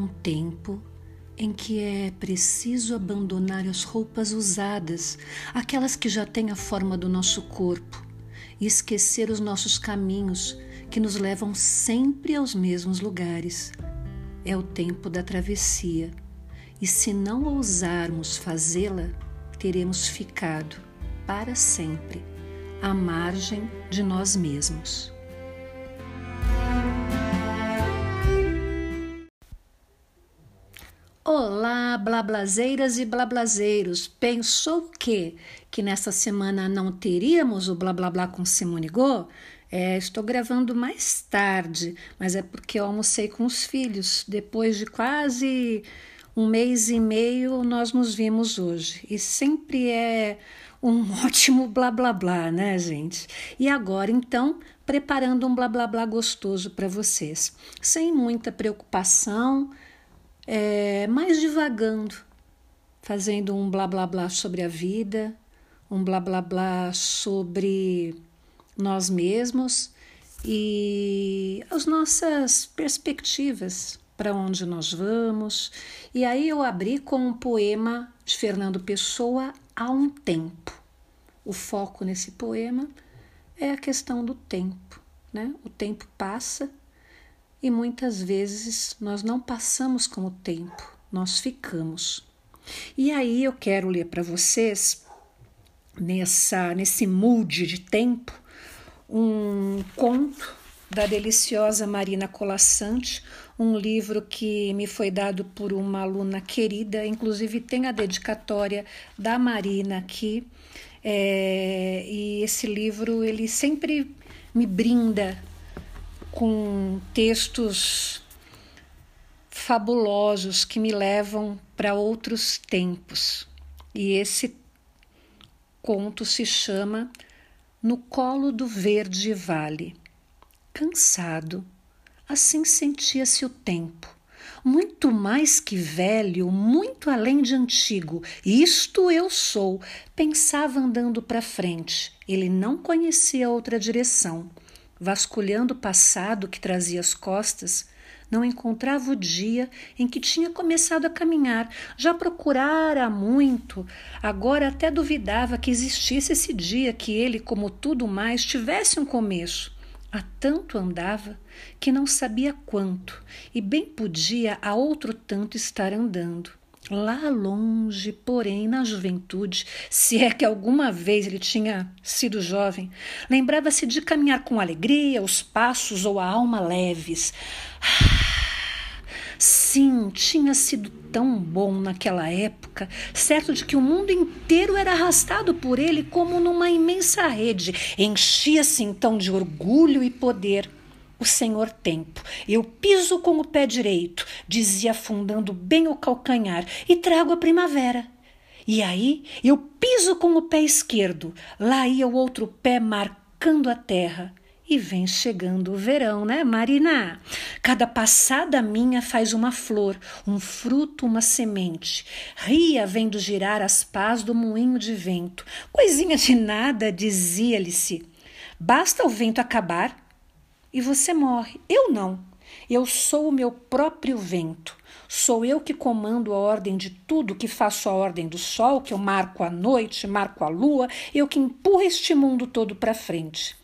um tempo em que é preciso abandonar as roupas usadas, aquelas que já têm a forma do nosso corpo, e esquecer os nossos caminhos que nos levam sempre aos mesmos lugares. É o tempo da travessia, e se não ousarmos fazê-la, teremos ficado para sempre à margem de nós mesmos. Blablazeiras e blablazeiros. Pensou que que nessa semana não teríamos o blá blá blá com Simone Go? É, estou gravando mais tarde, mas é porque eu almocei com os filhos. Depois de quase um mês e meio, nós nos vimos hoje. E sempre é um ótimo blá blá blá, né, gente? E agora, então, preparando um blá blá blá gostoso para vocês, sem muita preocupação é, mais divagando, fazendo um blá blá blá sobre a vida, um blá blá blá sobre nós mesmos e as nossas perspectivas para onde nós vamos. E aí eu abri com um poema de Fernando Pessoa há um tempo. O foco nesse poema é a questão do tempo, né? O tempo passa e muitas vezes nós não passamos com o tempo, nós ficamos. E aí eu quero ler para vocês, nessa, nesse mood de tempo, um conto da deliciosa Marina Colassante, um livro que me foi dado por uma aluna querida, inclusive tem a dedicatória da Marina aqui. É, e esse livro ele sempre me brinda com textos fabulosos que me levam para outros tempos. E esse conto se chama No Colo do Verde Vale. Cansado, assim sentia-se o tempo. Muito mais que velho, muito além de antigo. Isto eu sou, pensava andando para frente. Ele não conhecia outra direção vasculhando o passado que trazia às costas, não encontrava o dia em que tinha começado a caminhar. Já procurara muito, agora até duvidava que existisse esse dia que ele, como tudo mais, tivesse um começo. Há tanto andava que não sabia quanto, e bem podia a outro tanto estar andando. Lá longe, porém, na juventude, se é que alguma vez ele tinha sido jovem, lembrava-se de caminhar com alegria, os passos ou a alma leves. Ah, sim, tinha sido tão bom naquela época, certo de que o mundo inteiro era arrastado por ele como numa imensa rede. Enchia-se então de orgulho e poder o senhor tempo. Eu piso com o pé direito, dizia afundando bem o calcanhar, e trago a primavera. E aí eu piso com o pé esquerdo, lá ia o outro pé marcando a terra. E vem chegando o verão, né, Marina? Cada passada minha faz uma flor, um fruto, uma semente. Ria vendo girar as pás do moinho de vento. Coisinha de nada, dizia-lhe-se. Basta o vento acabar e você morre. Eu não. Eu sou o meu próprio vento. Sou eu que comando a ordem de tudo, que faço a ordem do sol, que eu marco a noite, marco a lua, eu que empurro este mundo todo para frente.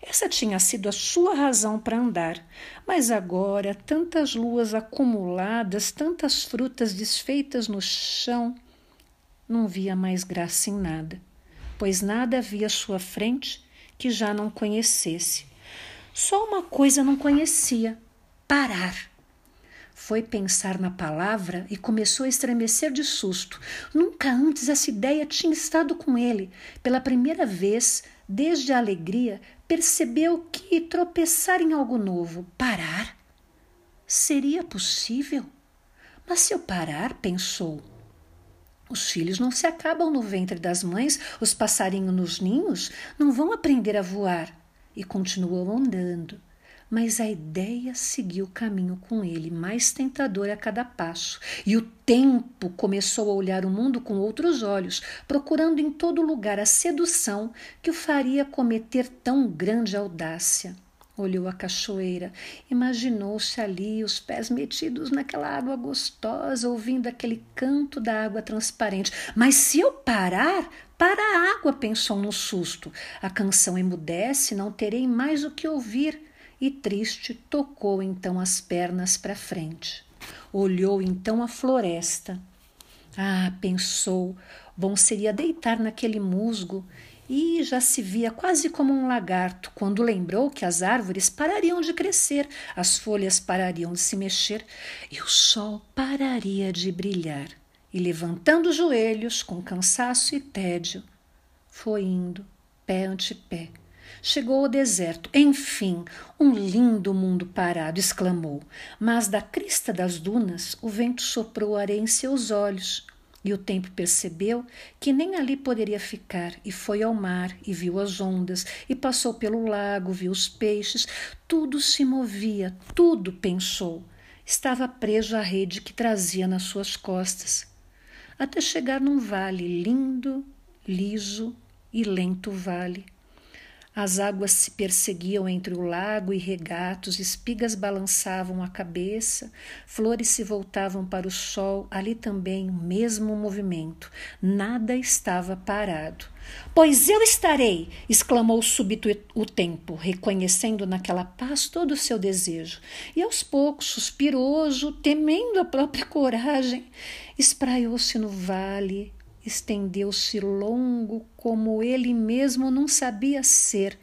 Essa tinha sido a sua razão para andar, mas agora tantas luas acumuladas, tantas frutas desfeitas no chão, não via mais graça em nada, pois nada havia à sua frente que já não conhecesse só uma coisa não conhecia: parar. Foi pensar na palavra e começou a estremecer de susto. Nunca antes essa ideia tinha estado com ele. Pela primeira vez, desde a alegria, percebeu que tropeçar em algo novo, parar, seria possível. Mas se eu parar, pensou, os filhos não se acabam no ventre das mães, os passarinhos nos ninhos não vão aprender a voar e continuou andando. Mas a ideia seguiu caminho com ele, mais tentador a cada passo, e o tempo começou a olhar o mundo com outros olhos, procurando em todo lugar a sedução que o faria cometer tão grande audácia. Olhou a cachoeira, imaginou-se ali, os pés metidos naquela água gostosa, ouvindo aquele canto da água transparente. Mas se eu parar, para a água, pensou no susto. A canção emudece, não terei mais o que ouvir. E triste, tocou então as pernas para frente. Olhou então a floresta. Ah, pensou, bom seria deitar naquele musgo e já se via quase como um lagarto quando lembrou que as árvores parariam de crescer, as folhas parariam de se mexer e o sol pararia de brilhar. E levantando os joelhos com cansaço e tédio, foi indo, pé ante pé. Chegou ao deserto. Enfim, um lindo mundo parado, exclamou. Mas da crista das dunas o vento soprou areia em seus olhos e o tempo percebeu que nem ali poderia ficar, e foi ao mar, e viu as ondas, e passou pelo lago, viu os peixes, tudo se movia, tudo pensou. Estava preso à rede que trazia nas suas costas, até chegar num vale lindo, liso e lento vale as águas se perseguiam entre o lago e regatos, espigas balançavam a cabeça, flores se voltavam para o sol, ali também o mesmo movimento. Nada estava parado. Pois eu estarei! exclamou súbito o tempo, reconhecendo naquela paz todo o seu desejo. E aos poucos, suspiroso, temendo a própria coragem, espraiou-se no vale, estendeu-se longo como ele mesmo não sabia ser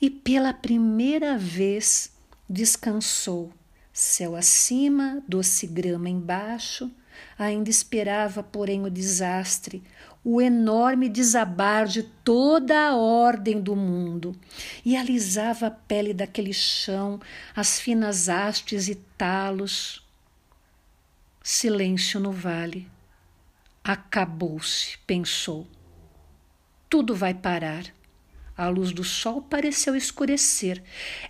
e pela primeira vez descansou. Céu acima, doce grama embaixo, ainda esperava, porém, o desastre, o enorme desabar de toda a ordem do mundo, e alisava a pele daquele chão, as finas hastes e talos. Silêncio no vale. Acabou-se, pensou. Tudo vai parar. A luz do sol pareceu escurecer.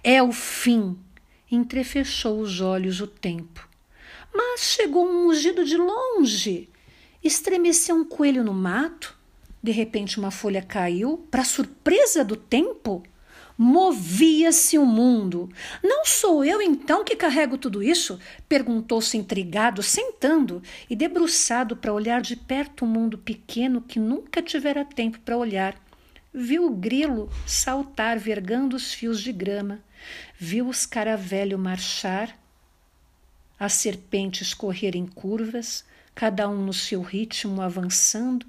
É o fim. Entrefechou os olhos o tempo. Mas chegou um mugido de longe. Estremeceu um coelho no mato. De repente, uma folha caiu, para surpresa do tempo Movia-se o mundo. Não sou eu então que carrego tudo isso? perguntou-se intrigado, sentando e debruçado para olhar de perto um mundo pequeno que nunca tivera tempo para olhar. Viu o grilo saltar vergando os fios de grama, viu os caravelho marchar, as serpentes correr em curvas, cada um no seu ritmo avançando,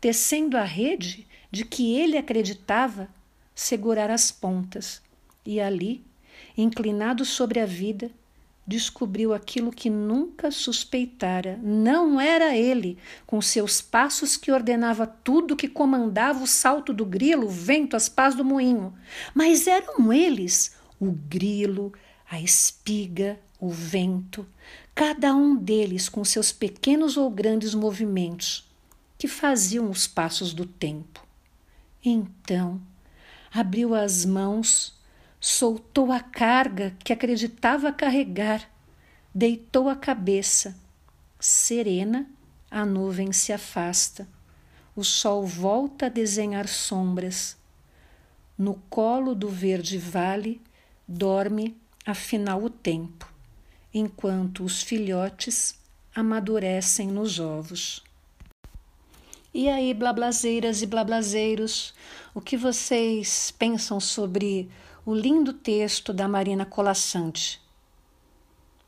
tecendo a rede de que ele acreditava segurar as pontas, e ali, inclinado sobre a vida, descobriu aquilo que nunca suspeitara. Não era ele, com seus passos que ordenava tudo, que comandava o salto do grilo, o vento, as pás do moinho, mas eram eles, o grilo, a espiga, o vento, cada um deles com seus pequenos ou grandes movimentos, que faziam os passos do tempo. Então, abriu as mãos, soltou a carga que acreditava carregar, deitou a cabeça. Serena, a nuvem se afasta. O sol volta a desenhar sombras. No colo do verde vale dorme afinal o tempo, enquanto os filhotes amadurecem nos ovos. E aí, blablazeiras e blablazeiros, o que vocês pensam sobre o lindo texto da Marina Colassante?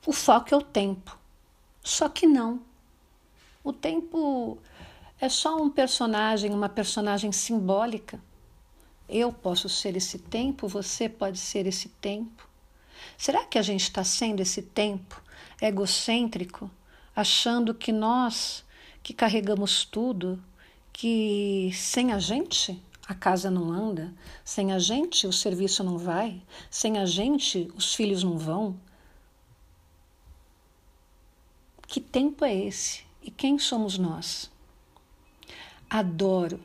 O foco é o tempo. Só que não. O tempo é só um personagem, uma personagem simbólica. Eu posso ser esse tempo, você pode ser esse tempo. Será que a gente está sendo esse tempo egocêntrico, achando que nós, que carregamos tudo, que sem a gente a casa não anda, sem a gente o serviço não vai, sem a gente os filhos não vão? Que tempo é esse e quem somos nós? Adoro,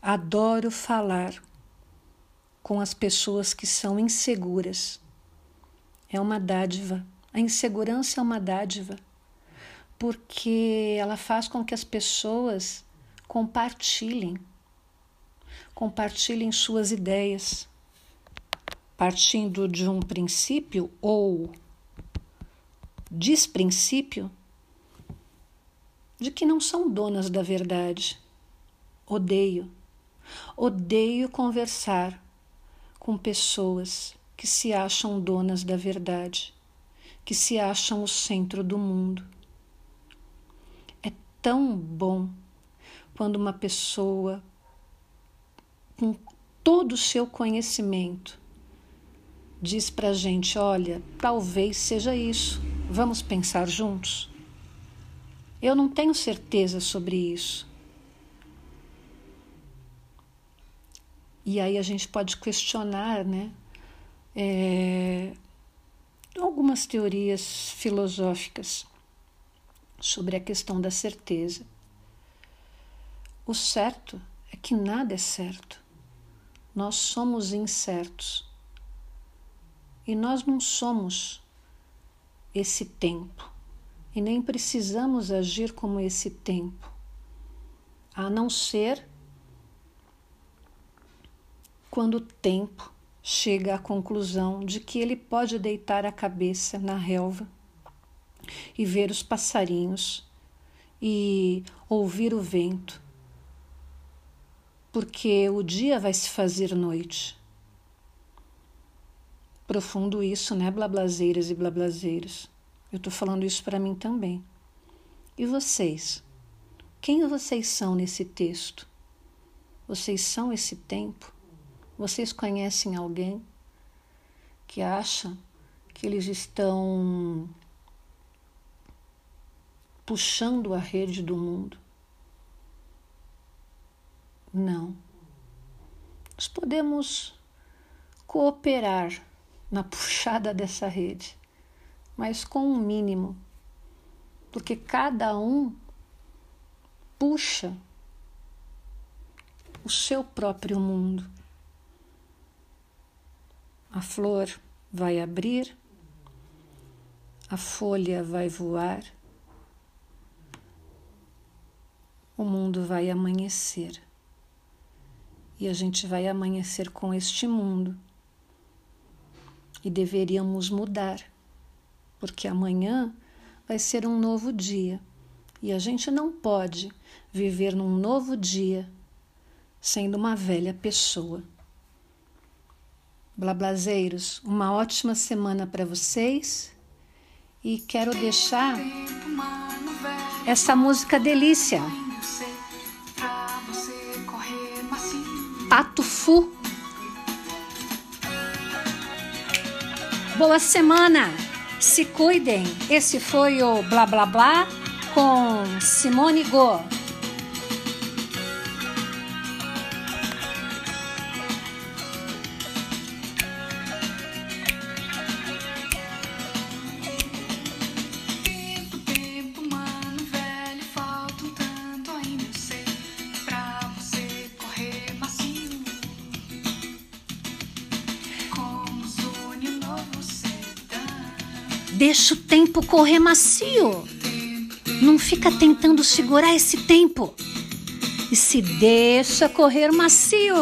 adoro falar com as pessoas que são inseguras. É uma dádiva. A insegurança é uma dádiva, porque ela faz com que as pessoas compartilhem. Compartilhem suas ideias. partindo de um princípio ou desprincípio de que não são donas da verdade. Odeio, odeio conversar com pessoas que se acham donas da verdade, que se acham o centro do mundo. É tão bom quando uma pessoa com todo o seu conhecimento diz para a gente: olha, talvez seja isso, vamos pensar juntos. Eu não tenho certeza sobre isso. E aí a gente pode questionar, né? É, algumas teorias filosóficas sobre a questão da certeza. O certo é que nada é certo. Nós somos incertos. E nós não somos esse tempo. E nem precisamos agir como esse tempo, a não ser quando o tempo chega à conclusão de que ele pode deitar a cabeça na relva e ver os passarinhos e ouvir o vento, porque o dia vai se fazer noite. Profundo isso, né, blablazeiras e blablazeiros? Eu estou falando isso para mim também. E vocês? Quem vocês são nesse texto? Vocês são esse tempo? Vocês conhecem alguém que acha que eles estão puxando a rede do mundo? Não. Nós podemos cooperar na puxada dessa rede mas com um mínimo, porque cada um puxa o seu próprio mundo. A flor vai abrir, a folha vai voar, o mundo vai amanhecer. E a gente vai amanhecer com este mundo. E deveríamos mudar porque amanhã vai ser um novo dia e a gente não pode viver num novo dia sendo uma velha pessoa. Blablazeiros, uma ótima semana para vocês e quero deixar essa música delícia. Boa semana! Se cuidem. Esse foi o Blá Blá Blá com Simone Go. Deixa o tempo correr macio. Não fica tentando segurar esse tempo. E se deixa correr macio.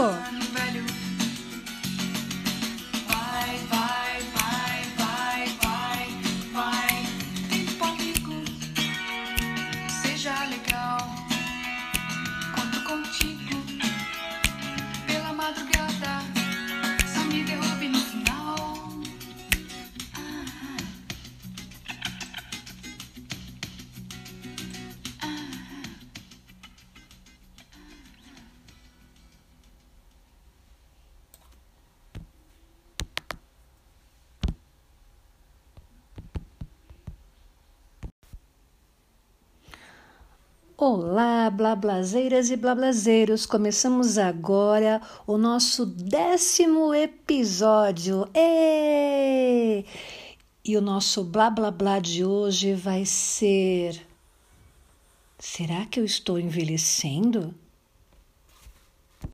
Olá, blablazeiras e blablazeiros! Começamos agora o nosso décimo episódio. E o nosso blá blá blá de hoje vai ser: Será que eu estou envelhecendo?